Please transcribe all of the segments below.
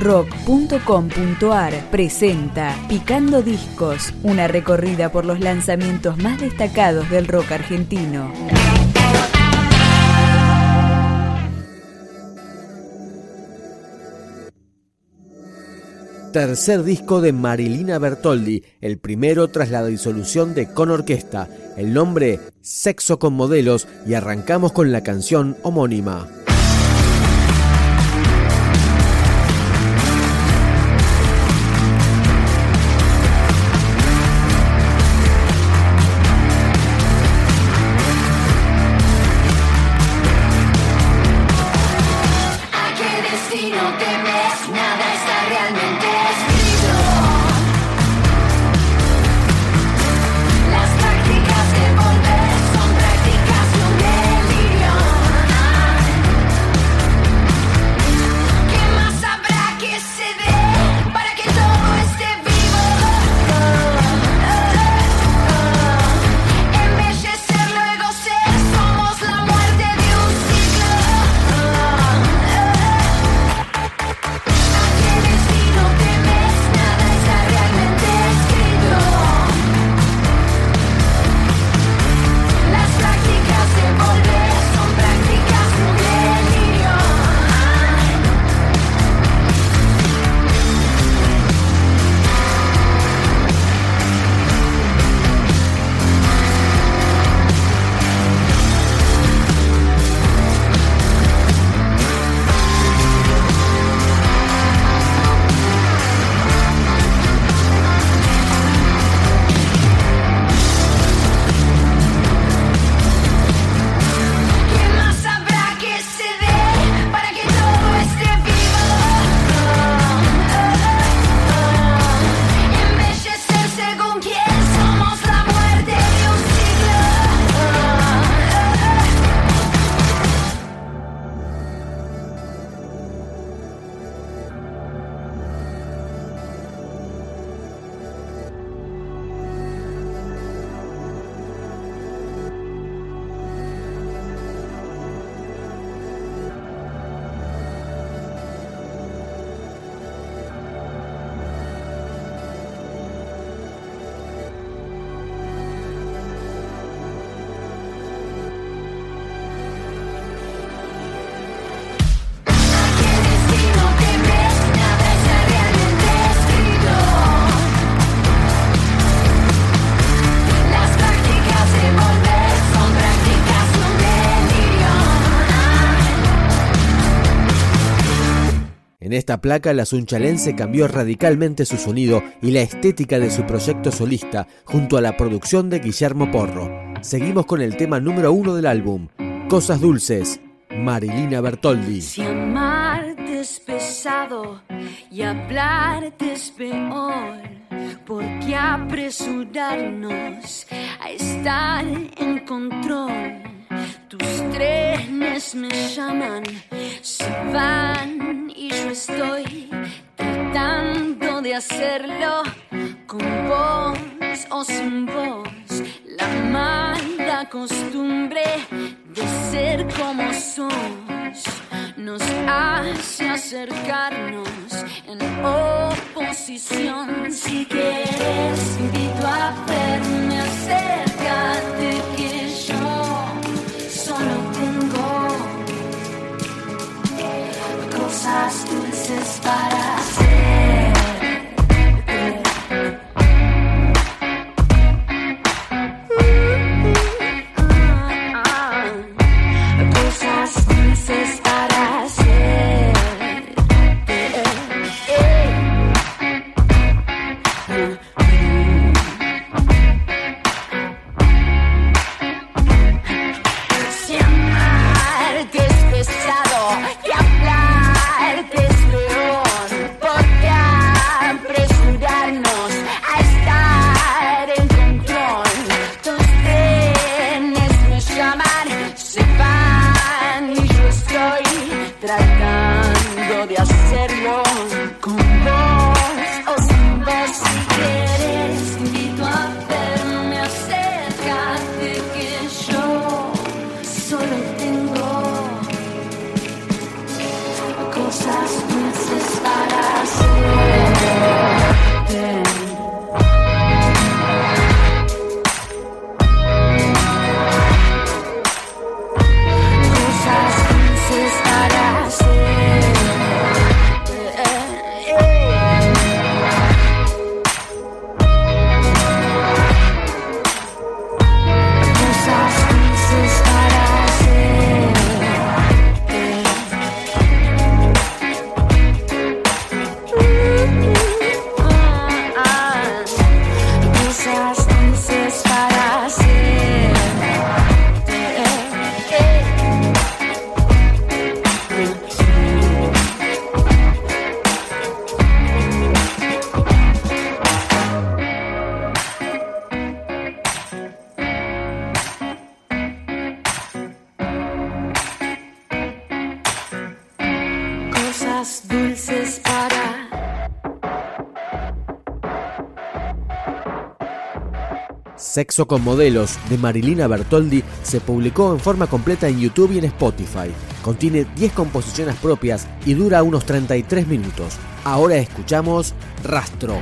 rock.com.ar presenta Picando Discos, una recorrida por los lanzamientos más destacados del rock argentino. Tercer disco de Marilina Bertoldi, el primero tras la disolución de Con Orquesta. El nombre Sexo con Modelos y arrancamos con la canción homónima. Esta placa, la Sunchalense cambió radicalmente su sonido y la estética de su proyecto solista junto a la producción de Guillermo Porro. Seguimos con el tema número uno del álbum, Cosas Dulces, Marilina Bertoldi. Si amarte es pesado y hablarte es peor, ¿por qué apresurarnos a estar en control? Tus trenes me llaman, se van y yo estoy tratando de hacerlo con vos o sin vos. La mala costumbre de ser como sos nos hace acercarnos en oposición. Si quieres, invito a verme, acércate cosas dulces para hacer. Cosas dulces para hacer. Tratando de hacerlo cosas dulces para Sexo con modelos de Marilina Bertoldi se publicó en forma completa en YouTube y en Spotify. Contiene 10 composiciones propias y dura unos 33 minutos. Ahora escuchamos Rastro.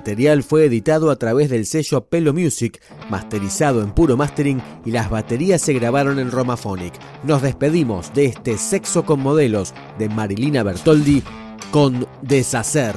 Material fue editado a través del sello Pelo Music, masterizado en puro mastering y las baterías se grabaron en Romaphonic. Nos despedimos de este Sexo con Modelos de Marilina Bertoldi con Deshacer.